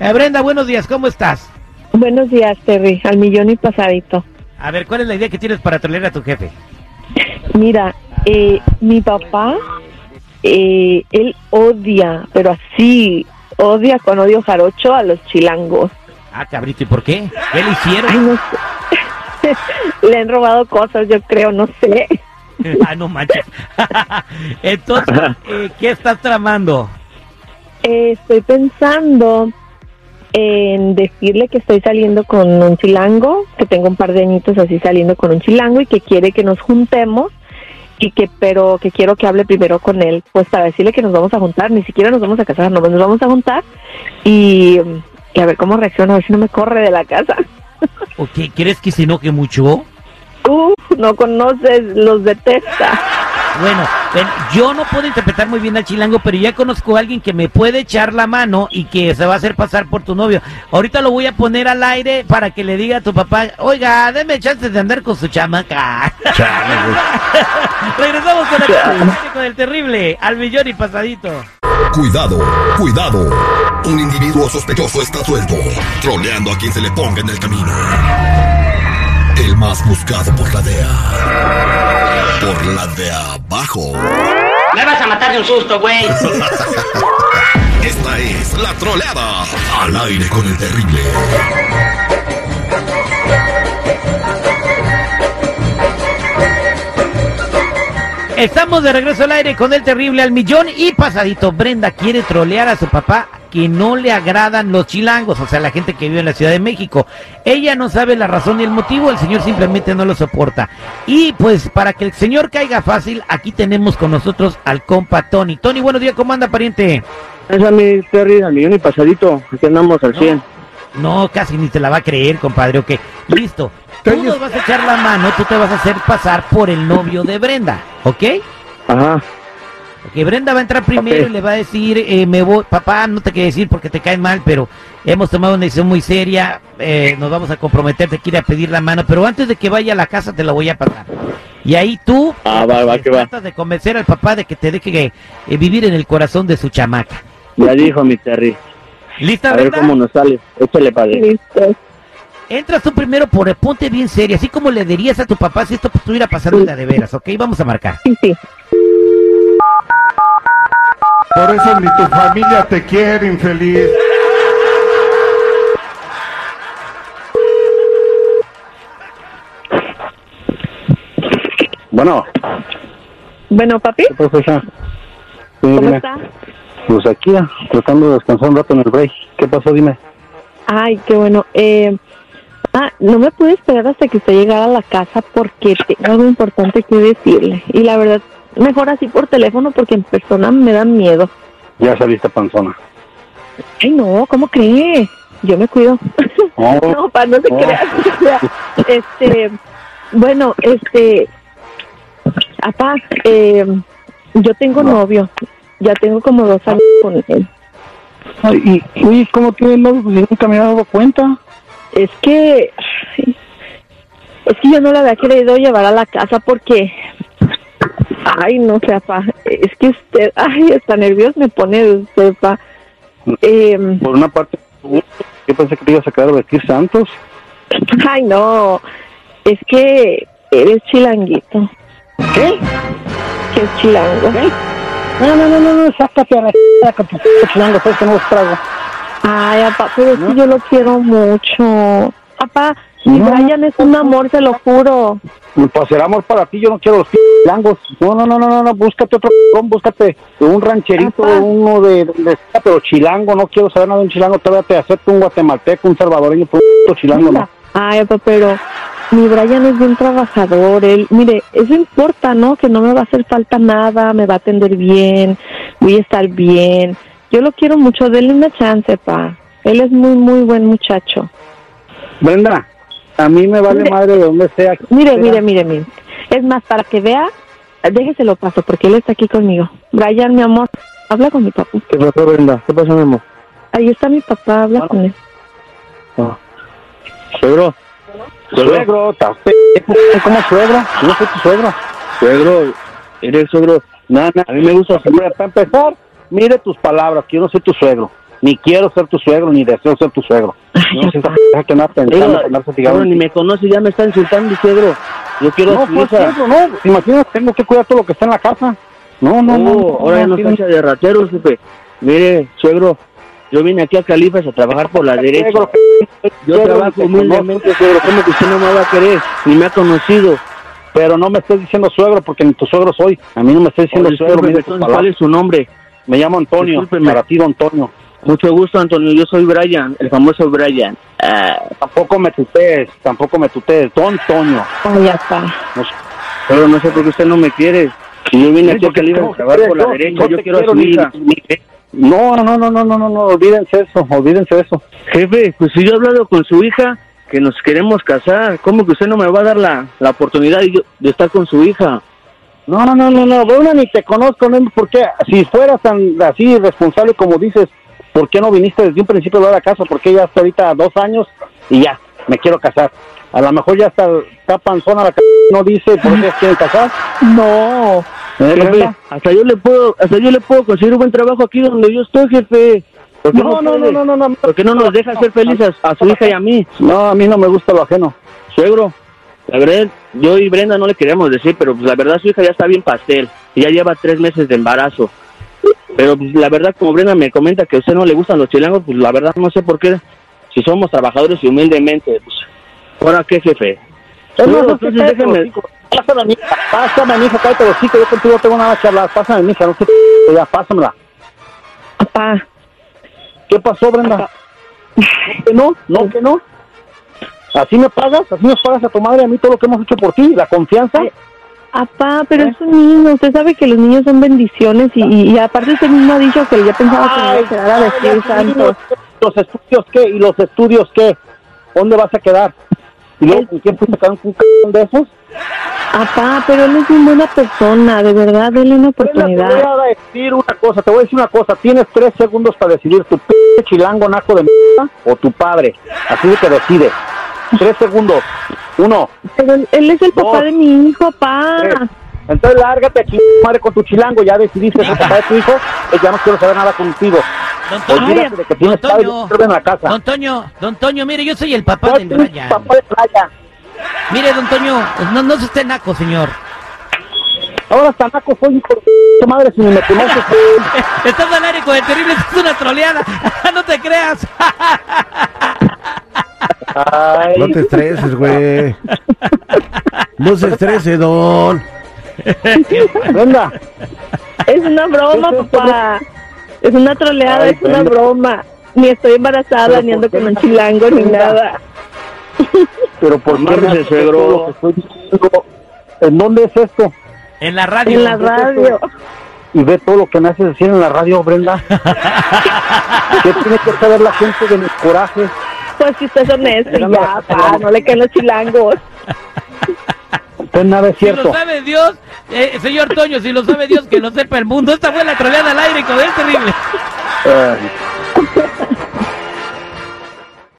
Eh, Brenda, buenos días, ¿cómo estás? Buenos días, Terry, al millón y pasadito. A ver, ¿cuál es la idea que tienes para trolear a tu jefe? Mira, eh, mi papá, eh, él odia, pero así, odia con odio jarocho a los chilangos. Ah, cabrito, ¿y por qué? ¿Qué le hicieron? Ay, no sé. Le han robado cosas, yo creo, no sé. ah, no manches. Entonces, eh, ¿qué estás tramando? Eh, estoy pensando en decirle que estoy saliendo con un chilango, que tengo un par de añitos así saliendo con un chilango y que quiere que nos juntemos y que pero que quiero que hable primero con él, pues para decirle que nos vamos a juntar, ni siquiera nos vamos a casar, no, nos vamos a juntar y, y a ver cómo reacciona, a ver si no me corre de la casa. ¿O qué? ¿Crees que se enoje mucho? Uf, no conoces, los detesta. Bueno, ven, yo no puedo interpretar muy bien al chilango, pero ya conozco a alguien que me puede echar la mano y que se va a hacer pasar por tu novio. Ahorita lo voy a poner al aire para que le diga a tu papá, oiga, deme chances de andar con su chamaca. Regresamos con el, con el terrible, al millón y pasadito. Cuidado, cuidado. Un individuo sospechoso está suelto, troleando a quien se le ponga en el camino. El más buscado por la DEA. Por la de abajo. Me vas a matar de un susto, güey. Esta es la troleada. Al aire con el terrible. Estamos de regreso al aire con el terrible al millón y pasadito. Brenda quiere trolear a su papá que no le agradan los chilangos, o sea, la gente que vive en la Ciudad de México. Ella no sabe la razón ni el motivo, el señor simplemente no lo soporta. Y pues para que el señor caiga fácil, aquí tenemos con nosotros al compa Tony. Tony, buenos días, ¿cómo anda, pariente? Es a mi Terry, al millón y pasadito. Aquí andamos al 100. No, casi ni te la va a creer, compadre. Ok, listo. Tú nos vas a echar la mano, tú te vas a hacer pasar por el novio de Brenda, ¿ok? Ajá. Ok, Brenda va a entrar primero y le va a decir, eh, me voy, papá, no te quiero decir porque te cae mal, pero hemos tomado una decisión muy seria, eh, nos vamos a comprometer, te quiere pedir la mano, pero antes de que vaya a la casa te la voy a pasar. Y ahí tú Ah, va, va, que va. tratas de convencer al papá de que te deje eh, vivir en el corazón de su chamaca. Ya dijo mi Terry. ¿Lista, A ver Brenda? cómo nos sale. Échale padre. Listo. Entras tú primero por ponte bien seria, así como le dirías a tu papá si esto estuviera pasando de veras, ¿ok? Vamos a marcar. Sí, sí. Por eso ni tu familia te quiere, infeliz. Bueno, Bueno, papi, ¿qué pasa, hija? Sí, ¿cómo dime. está? Pues aquí, ah, tratando de descansar un rato en el break. ¿Qué pasó? Dime. Ay, qué bueno. Eh, ah, no me pude esperar hasta que usted llegara a la casa porque tengo algo importante que decirle. Y la verdad, mejor así por teléfono porque en persona me da miedo. Ya saliste panzona. Ay, no, ¿cómo cree? Yo me cuido. Oh, no, para no se oh. crea. O sea, Este, bueno, este, papá, eh, yo tengo novio. Ya tengo como dos años con él. Ay, y, uy, ¿cómo tienes novio? Pues yo nunca me había dado cuenta. Es que es que yo no la había querido llevar a la casa porque ay no sé pa es que usted ay está nervioso me pone usted pa Em, Por una parte, yo pensé que te ibas a quedar a vestir santos. ay no es que eres chilanguito ¿Qué? que es chilango No, no, no, no, no, sácate a la con tu chilango, sabes que no los trago. ay papá pero es que yo lo quiero mucho papá mi No. Brian es un amor se lo juro Pues será amor para ti, yo no quiero los chilangos. No, no, no, no, no, búscate otro búscate un rancherito, Papá. uno de, de, pero chilango, no quiero saber nada de un chilango, todavía te acepto un guatemalteco, un salvadoreño, pero un chilango, no. Ay, papá, pero mi Brian es bien trabajador. Él, mire, eso importa, ¿no? Que no me va a hacer falta nada, me va a atender bien, voy a estar bien. Yo lo quiero mucho, denle una chance, pa. Él es muy, muy buen muchacho. Brenda, a mí me vale Mire. madre de donde sea. Mire, sea. mire, mire, mire. Es más, para que vea, déjeselo paso, porque él está aquí conmigo. Brian, mi amor, habla con mi papá. ¿Qué pasó, Brenda? ¿Qué pasó, mi amor? Ahí está mi papá, habla con él. Ah. Suegro. Suegro, ¿estás p ¿Cómo suegro? Yo no soy tu suegro. Suegro, eres suegro. Nana, a mí me gusta suegro. Para empezar, mire tus palabras, que yo no soy tu suegro. Ni quiero ser tu suegro, ni deseo ser tu suegro. No que pensando Oiga, ni me conoce, ya me está insultando, suegro. Yo quiero No, pues no. Imagínate, tengo que cuidar todo lo que está en la casa. No, no, no. Oh, ahora ya no tiene- está hecha de ratero, jefe. Mire, suegro, yo vine aquí a Califas a trabajar por la derecha. Suegro, Yo suegro, trabajo te humildemente, suegro. ¿Cómo que usted no me va a querer? Ni me ha conocido. Pero no me estés diciendo suegro porque ni tu suegro soy. A mí no me estés diciendo suegro. mire ¿Cuál es su nombre? Me llamo Antonio. Discúlpeme. Para ti, Antonio. Mucho gusto, Antonio. Yo soy Brian, el famoso Brian. Ah, Tampoco me tutees, tampoco me tutees. Don Antonio. Ay, ya está. No pero no sé por qué usted no me quiere. Si yo vine aquí a porque Califas no, a trabajar por la no, derecha, yo te quiero a su ni- hija. ni- No, no, no, no, no, no, no, olvídense eso, olvídense eso. Jefe, pues si yo he hablado con su hija que nos queremos casar, ¿cómo que usted no me va a dar la, la oportunidad de, yo- de estar con su hija? No, no, no, no, no, una ni te conozco, no, ¿por qué? Si fueras tan así responsable como dices, ¿por qué no viniste desde un principio a la casa? Porque ya hasta ahorita dos años y ya, me quiero casar. A lo mejor ya está, está panzona la c no dice por qué quieren casar. No. ¿Eh, Jefe, hasta yo le puedo, hasta yo le puedo conseguir un buen trabajo aquí donde yo estoy, jefe. ¿Por qué No, no, no, no, no, no. ¿Por qué no nos deja ser felices a, a su hija y a mí? No, a mí no me gusta lo ajeno. Suegro, la verdad, yo y Brenda no le queríamos decir, pero pues la verdad su hija ya está bien pastel. Y ya lleva tres meses de embarazo. Pero pues, la verdad, como Brenda me comenta que a usted no le gustan los chilangos, pues la verdad no sé por qué. Si somos trabajadores y humildemente, pues, ¿ahora qué, jefe? Suegro, es que entonces déjeme-. Pásame a mi hija, pásame a mi hija, cállate los yo contigo no tengo nada que hablar, pásame hija, no sé, ya, pásamela. Papá, ¿Qué pasó, Brenda? ¿No que no? ¿No que no? ¿Así me pagas? ¿Así nos pagas a tu madre y a mí todo lo que hemos hecho por ti? ¿La confianza? Ay, papá, pero es un niño. Usted sabe que los niños son bendiciones y, y, y aparte usted mismo ha dicho que ya pensaba que iba a quedar a vestir santo. ¿Los estudios qué? ¿Y los estudios qué? ¿Dónde vas a quedar? ¿Y luego con quién fuiste a un de esos? Papá, pero él es una buena persona, de verdad, denle una Brenda, te voy oportunidad. a decir una cosa, te voy a decir una cosa. Tienes tres segundos para decidir tu p chilango naco de mierda o tu padre. Así de que decide. Tres segundos. Uno, Pero él, es el papá de mi hijo, papá. tres. Entonces lárgate aquí, madre, con tu chilango. Ya decidiste ser papá de tu hijo. pues ya no quiero saber nada contigo. Don Toño, de que tienes Don Toño, en la casa. Don Toño, Don Toño, mire, yo soy el papá ¿Cuál del tienes Brian. de playa? Mire, Don Toño, no, no se esté naco, señor. Ahora hasta naco soy hijo de madre si ni me conoces. Estás al aire con el terrible, esto es una troleada. no te creas. Ay, No te estreses, güey. No se estrese, don. Brenda, Es una broma, papá. Es una troleada, Ay, es una broma. Ni estoy embarazada, ni ¿por ando con un chilango, ni nada. pero ¿por qué me haces suegro. todo lo que estoy diciendo? ¿En dónde es esto? En la radio. En la radio. y ve todo lo que me haces decir en la radio, Brenda. ¿Qué tiene que saber la gente de mis corajes? Pues si usted es honesto, y ya, papá, no le caen los chilangos. Pues nada es Si lo cierto. sabe Dios, eh, señor Toño, si lo sabe Dios, que lo sepa el mundo. Esta fue la troleada al aire con el terrible.